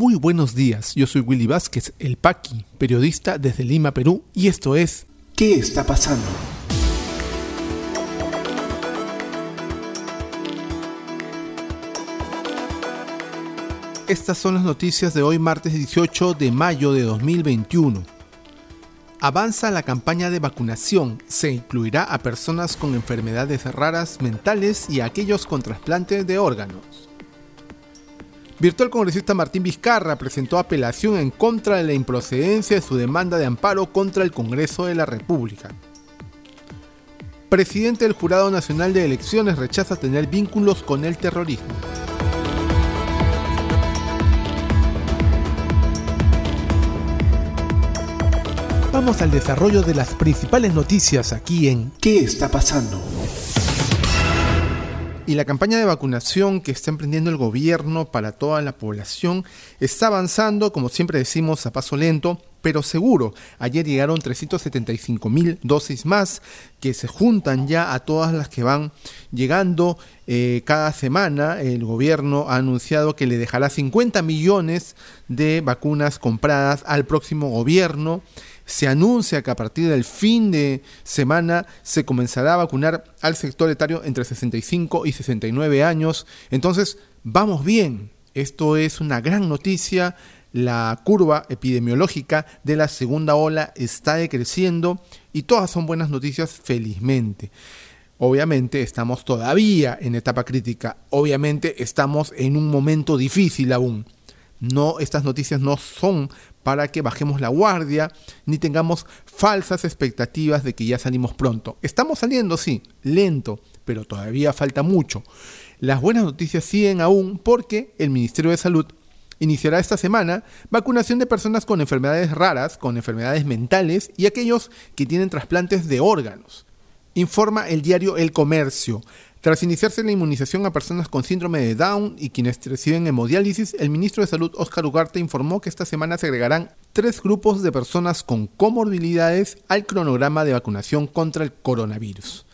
Muy buenos días, yo soy Willy Vázquez, el Paqui, periodista desde Lima, Perú, y esto es ¿Qué está pasando? Estas son las noticias de hoy martes 18 de mayo de 2021. Avanza la campaña de vacunación. Se incluirá a personas con enfermedades raras mentales y a aquellos con trasplantes de órganos. Virtual congresista Martín Vizcarra presentó apelación en contra de la improcedencia de su demanda de amparo contra el Congreso de la República. Presidente del Jurado Nacional de Elecciones rechaza tener vínculos con el terrorismo. Vamos al desarrollo de las principales noticias aquí en ¿Qué está pasando? Y la campaña de vacunación que está emprendiendo el gobierno para toda la población está avanzando, como siempre decimos, a paso lento, pero seguro. Ayer llegaron 375 mil dosis más que se juntan ya a todas las que van llegando eh, cada semana. El gobierno ha anunciado que le dejará 50 millones de vacunas compradas al próximo gobierno se anuncia que a partir del fin de semana se comenzará a vacunar al sector etario entre 65 y 69 años. Entonces, vamos bien. Esto es una gran noticia. La curva epidemiológica de la segunda ola está decreciendo y todas son buenas noticias felizmente. Obviamente estamos todavía en etapa crítica, obviamente estamos en un momento difícil aún. No, estas noticias no son para que bajemos la guardia ni tengamos falsas expectativas de que ya salimos pronto. Estamos saliendo, sí, lento, pero todavía falta mucho. Las buenas noticias siguen aún porque el Ministerio de Salud iniciará esta semana vacunación de personas con enfermedades raras, con enfermedades mentales y aquellos que tienen trasplantes de órganos. Informa el diario El Comercio. Tras iniciarse la inmunización a personas con síndrome de Down y quienes reciben hemodiálisis, el ministro de Salud Óscar Ugarte informó que esta semana se agregarán tres grupos de personas con comorbilidades al cronograma de vacunación contra el coronavirus.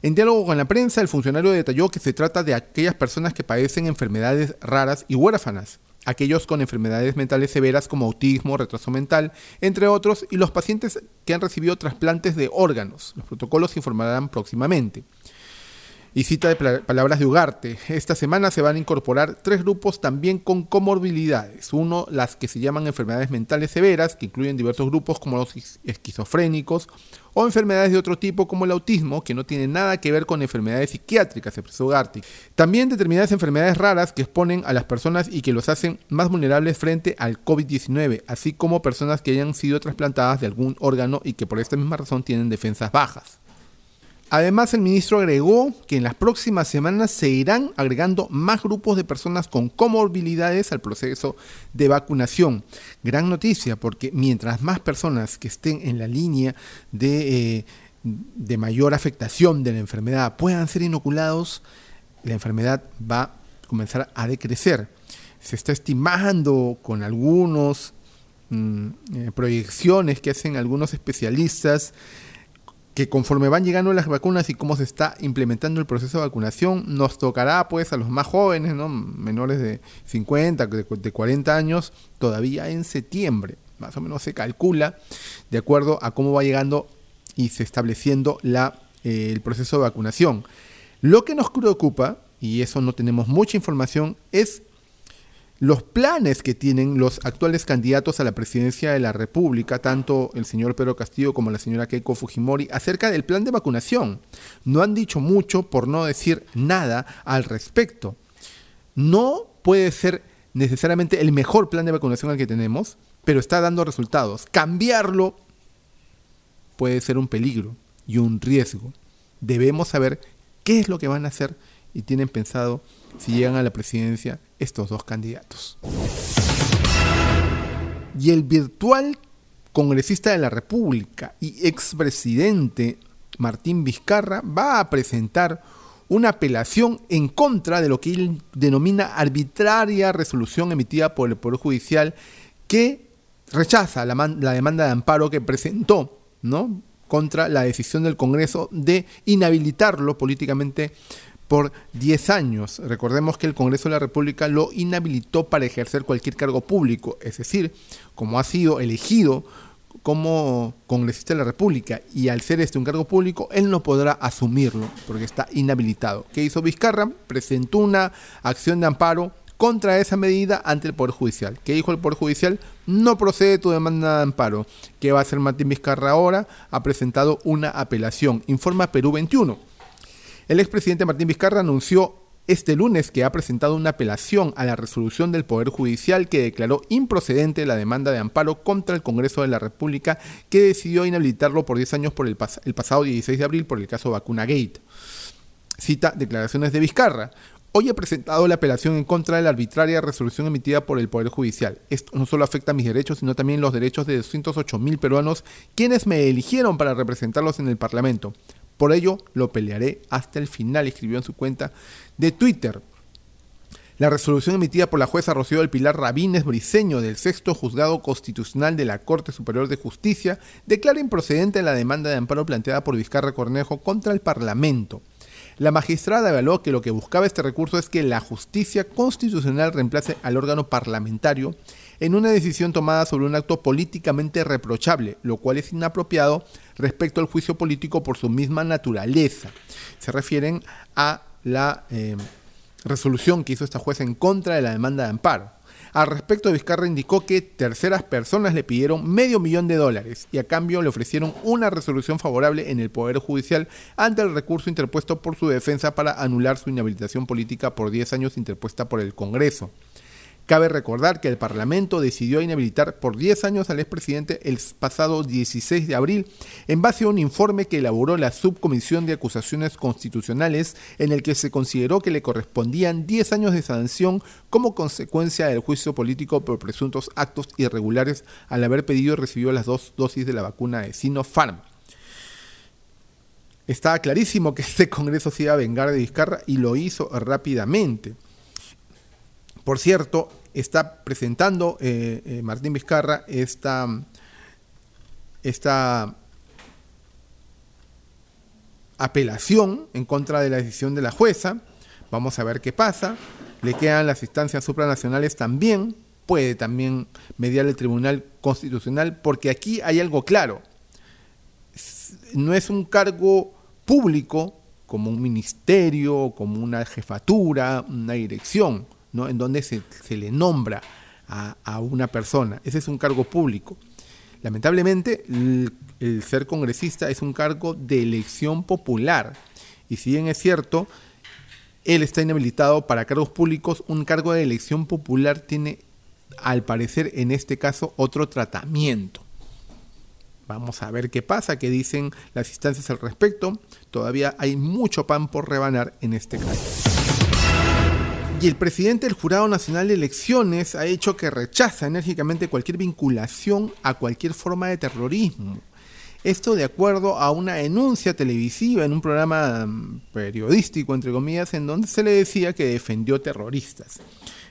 En diálogo con la prensa, el funcionario detalló que se trata de aquellas personas que padecen enfermedades raras y huérfanas, aquellos con enfermedades mentales severas como autismo, retraso mental, entre otros, y los pacientes que han recibido trasplantes de órganos. Los protocolos se informarán próximamente. Y cita de palabras de Ugarte, esta semana se van a incorporar tres grupos también con comorbilidades. Uno, las que se llaman enfermedades mentales severas, que incluyen diversos grupos como los esquizofrénicos, o enfermedades de otro tipo como el autismo, que no tienen nada que ver con enfermedades psiquiátricas, expresó Ugarte. También determinadas enfermedades raras que exponen a las personas y que los hacen más vulnerables frente al COVID-19, así como personas que hayan sido trasplantadas de algún órgano y que por esta misma razón tienen defensas bajas. Además, el ministro agregó que en las próximas semanas se irán agregando más grupos de personas con comorbilidades al proceso de vacunación. Gran noticia, porque mientras más personas que estén en la línea de, eh, de mayor afectación de la enfermedad puedan ser inoculados, la enfermedad va a comenzar a decrecer. Se está estimando con algunas mm, eh, proyecciones que hacen algunos especialistas que conforme van llegando las vacunas y cómo se está implementando el proceso de vacunación, nos tocará pues a los más jóvenes, ¿no? menores de 50, de, 40 años, todavía en septiembre. Más o menos se calcula de acuerdo a cómo va llegando y se estableciendo la, eh, el proceso de vacunación. Lo que nos preocupa, y eso no tenemos mucha información, es los planes que tienen los actuales candidatos a la presidencia de la República, tanto el señor Pedro Castillo como la señora Keiko Fujimori, acerca del plan de vacunación. No han dicho mucho, por no decir nada, al respecto. No puede ser necesariamente el mejor plan de vacunación al que tenemos, pero está dando resultados. Cambiarlo puede ser un peligro y un riesgo. Debemos saber qué es lo que van a hacer y tienen pensado si llegan a la presidencia estos dos candidatos. Y el virtual congresista de la República y expresidente Martín Vizcarra va a presentar una apelación en contra de lo que él denomina arbitraria resolución emitida por el Poder Judicial que rechaza la, la demanda de amparo que presentó ¿no? contra la decisión del Congreso de inhabilitarlo políticamente por 10 años. Recordemos que el Congreso de la República lo inhabilitó para ejercer cualquier cargo público, es decir, como ha sido elegido como congresista de la República y al ser este un cargo público, él no podrá asumirlo porque está inhabilitado. ¿Qué hizo Vizcarra? Presentó una acción de amparo contra esa medida ante el Poder Judicial. ¿Qué dijo el Poder Judicial? No procede tu demanda de amparo. ¿Qué va a hacer Martín Vizcarra ahora? Ha presentado una apelación. Informa Perú 21. El expresidente Martín Vizcarra anunció este lunes que ha presentado una apelación a la resolución del Poder Judicial que declaró improcedente la demanda de amparo contra el Congreso de la República que decidió inhabilitarlo por 10 años por el, el pasado 16 de abril por el caso Vacuna Gate. Cita declaraciones de Vizcarra. Hoy he presentado la apelación en contra de la arbitraria resolución emitida por el Poder Judicial. Esto no solo afecta a mis derechos, sino también los derechos de 208 mil peruanos quienes me eligieron para representarlos en el Parlamento. Por ello, lo pelearé hasta el final, escribió en su cuenta de Twitter. La resolución emitida por la jueza Rocío del Pilar Rabines Briceño del sexto juzgado constitucional de la Corte Superior de Justicia declara improcedente la demanda de amparo planteada por Vizcarra Cornejo contra el Parlamento. La magistrada evaluó que lo que buscaba este recurso es que la justicia constitucional reemplace al órgano parlamentario en una decisión tomada sobre un acto políticamente reprochable, lo cual es inapropiado respecto al juicio político por su misma naturaleza. Se refieren a la eh, resolución que hizo esta jueza en contra de la demanda de amparo. Al respecto, Vizcarra indicó que terceras personas le pidieron medio millón de dólares y a cambio le ofrecieron una resolución favorable en el Poder Judicial ante el recurso interpuesto por su defensa para anular su inhabilitación política por 10 años interpuesta por el Congreso. Cabe recordar que el Parlamento decidió inhabilitar por 10 años al expresidente el pasado 16 de abril en base a un informe que elaboró la Subcomisión de Acusaciones Constitucionales en el que se consideró que le correspondían 10 años de sanción como consecuencia del juicio político por presuntos actos irregulares al haber pedido y recibido las dos dosis de la vacuna de Sinopharm. Estaba clarísimo que este Congreso se iba a vengar de Vizcarra y lo hizo rápidamente. Por cierto, está presentando eh, eh, Martín Vizcarra esta, esta apelación en contra de la decisión de la jueza. Vamos a ver qué pasa. Le quedan las instancias supranacionales también. Puede también mediar el Tribunal Constitucional porque aquí hay algo claro. No es un cargo público como un ministerio, como una jefatura, una dirección en donde se, le nombra a, una persona. Ese es un cargo público. Lamentablemente, el, ser congresista es un cargo de elección popular. Y si bien es cierto, él está inhabilitado para cargos públicos, un cargo de elección popular tiene, al parecer, en este caso, otro tratamiento. Vamos a ver qué pasa, qué dicen las instancias al respecto. Todavía hay mucho pan por rebanar en este caso. Y el presidente del Jurado Nacional de Elecciones ha hecho que rechaza enérgicamente cualquier vinculación a cualquier forma de terrorismo. Esto de acuerdo a una denuncia televisiva en un programa mm, periodístico, entre comillas, en donde se le decía que defendió terroristas.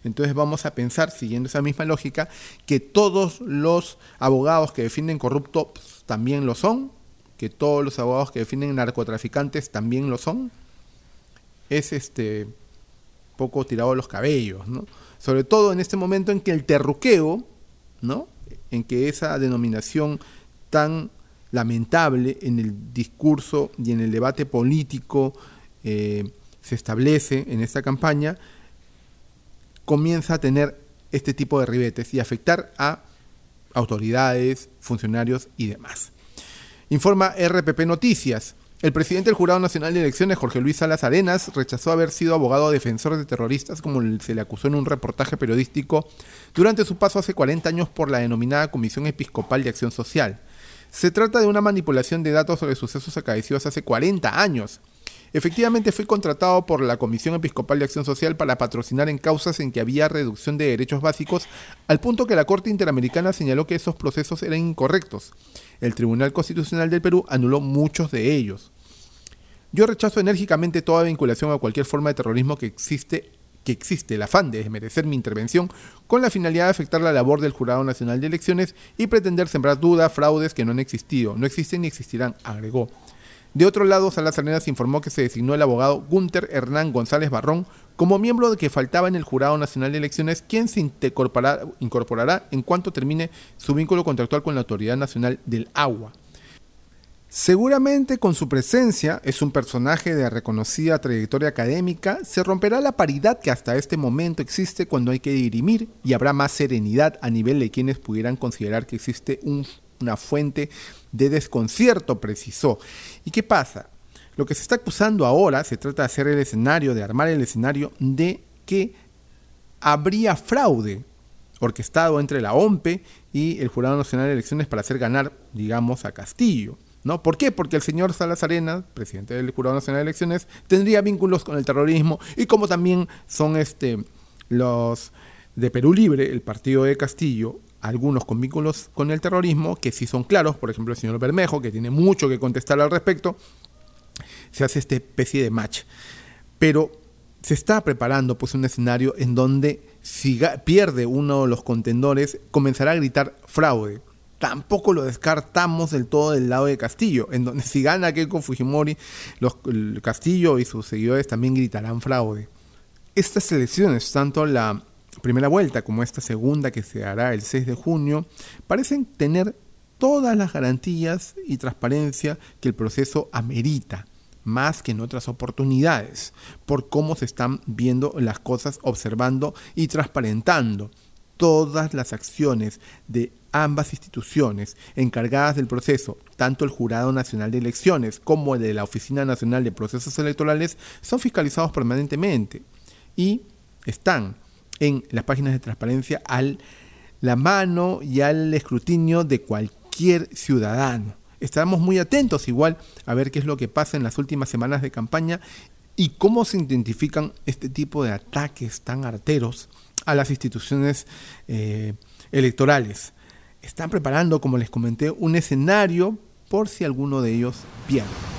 Entonces vamos a pensar, siguiendo esa misma lógica, que todos los abogados que defienden corruptos también lo son, que todos los abogados que defienden narcotraficantes también lo son. Es este poco tirado los cabellos, ¿no? Sobre todo en este momento en que el terruqueo, ¿no? En que esa denominación tan lamentable en el discurso y en el debate político eh, se establece en esta campaña, comienza a tener este tipo de ribetes y afectar a autoridades, funcionarios y demás. Informa RPP Noticias. El presidente del Jurado Nacional de Elecciones, Jorge Luis Salas Arenas, rechazó haber sido abogado defensor de terroristas, como se le acusó en un reportaje periodístico, durante su paso hace 40 años por la denominada Comisión Episcopal de Acción Social. Se trata de una manipulación de datos sobre sucesos acaecidos hace 40 años. Efectivamente fui contratado por la Comisión Episcopal de Acción Social para patrocinar en causas en que había reducción de derechos básicos, al punto que la Corte Interamericana señaló que esos procesos eran incorrectos el Tribunal Constitucional del Perú anuló muchos de ellos. Yo rechazo enérgicamente toda vinculación a cualquier forma de terrorismo que existe que existe el afán de desmerecer mi intervención con la finalidad de afectar la labor del Jurado Nacional de Elecciones y pretender sembrar dudas, fraudes que no han existido, no existen ni existirán, agregó. De otro lado, Salas Arenas informó que se designó el abogado Gunther Hernán González Barrón como miembro de que faltaba en el Jurado Nacional de Elecciones, quien se incorporará, incorporará en cuanto termine su vínculo contractual con la Autoridad Nacional del Agua. Seguramente con su presencia, es un personaje de reconocida trayectoria académica, se romperá la paridad que hasta este momento existe cuando hay que dirimir y habrá más serenidad a nivel de quienes pudieran considerar que existe una fuente de desconcierto, precisó. ¿Y qué pasa? Lo que se está acusando ahora se trata de hacer el escenario, de armar el escenario de que habría fraude orquestado entre la OMPE y el Jurado Nacional de Elecciones para hacer ganar, digamos, a Castillo. ¿No? ¿Por qué? Porque el señor Salas Arenas, presidente del Jurado Nacional de Elecciones, tendría vínculos con el terrorismo y como también son este, los de Perú Libre, el partido de Castillo, algunos con vínculos con el terrorismo, que sí son claros, por ejemplo el señor Bermejo, que tiene mucho que contestar al respecto, se hace esta especie de match. Pero se está preparando pues un escenario en donde si pierde uno de los contendores, comenzará a gritar fraude tampoco lo descartamos del todo del lado de Castillo, en donde si gana Keiko Fujimori, los, Castillo y sus seguidores también gritarán fraude. Estas elecciones, tanto la primera vuelta como esta segunda que se hará el 6 de junio, parecen tener todas las garantías y transparencia que el proceso amerita, más que en otras oportunidades, por cómo se están viendo las cosas, observando y transparentando todas las acciones de ambas instituciones encargadas del proceso, tanto el Jurado Nacional de Elecciones como el de la Oficina Nacional de Procesos Electorales, son fiscalizados permanentemente y están en las páginas de transparencia al la mano y al escrutinio de cualquier ciudadano. Estamos muy atentos igual a ver qué es lo que pasa en las últimas semanas de campaña y cómo se identifican este tipo de ataques tan arteros a las instituciones eh, electorales están preparando, como les comenté, un escenario por si alguno de ellos pierde.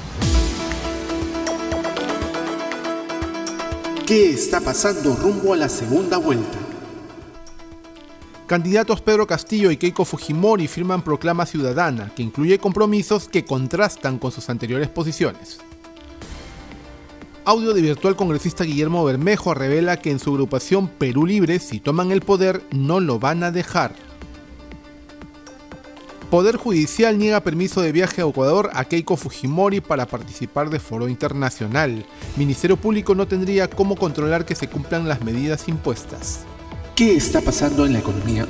¿Qué está pasando rumbo a la segunda vuelta? Candidatos Pedro Castillo y Keiko Fujimori firman proclama ciudadana, que incluye compromisos que contrastan con sus anteriores posiciones. Audio de virtual congresista Guillermo Bermejo revela que en su agrupación Perú Libre, si toman el poder, no lo van a dejar. Poder Judicial niega permiso de viaje a Ecuador a Keiko Fujimori para participar de foro internacional. Ministerio Público no tendría cómo controlar que se cumplan las medidas impuestas. ¿Qué está pasando en la economía?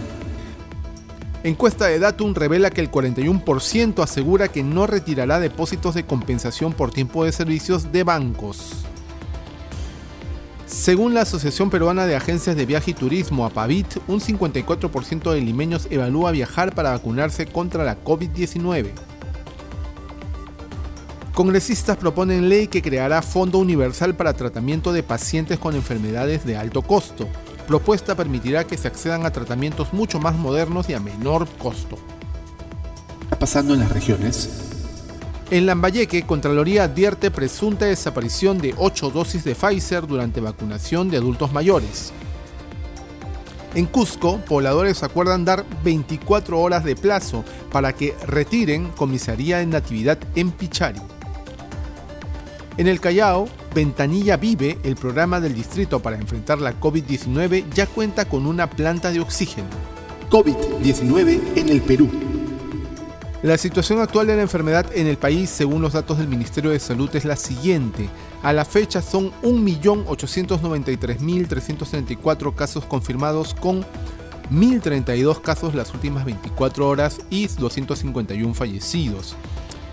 Encuesta de Datum revela que el 41% asegura que no retirará depósitos de compensación por tiempo de servicios de bancos. Según la Asociación Peruana de Agencias de Viaje y Turismo, APAVIT, un 54% de limeños evalúa viajar para vacunarse contra la COVID-19. Congresistas proponen ley que creará Fondo Universal para tratamiento de pacientes con enfermedades de alto costo propuesta permitirá que se accedan a tratamientos mucho más modernos y a menor costo. ¿Qué está pasando en las regiones? En Lambayeque, Contraloría advierte presunta desaparición de 8 dosis de Pfizer durante vacunación de adultos mayores. En Cusco, pobladores acuerdan dar 24 horas de plazo para que retiren comisaría de natividad en Pichari. En el Callao, Ventanilla Vive, el programa del distrito para enfrentar la COVID-19, ya cuenta con una planta de oxígeno. COVID-19 en el Perú. La situación actual de la enfermedad en el país, según los datos del Ministerio de Salud, es la siguiente. A la fecha son 1.893.334 casos confirmados con 1.032 casos las últimas 24 horas y 251 fallecidos.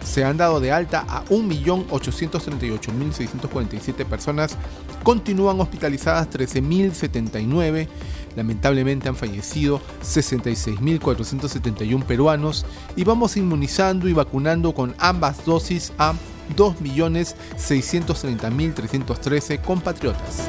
Se han dado de alta a 1.838.647 personas, continúan hospitalizadas 13.079, lamentablemente han fallecido 66.471 peruanos. Y vamos inmunizando y vacunando con ambas dosis a 2.630.313 compatriotas.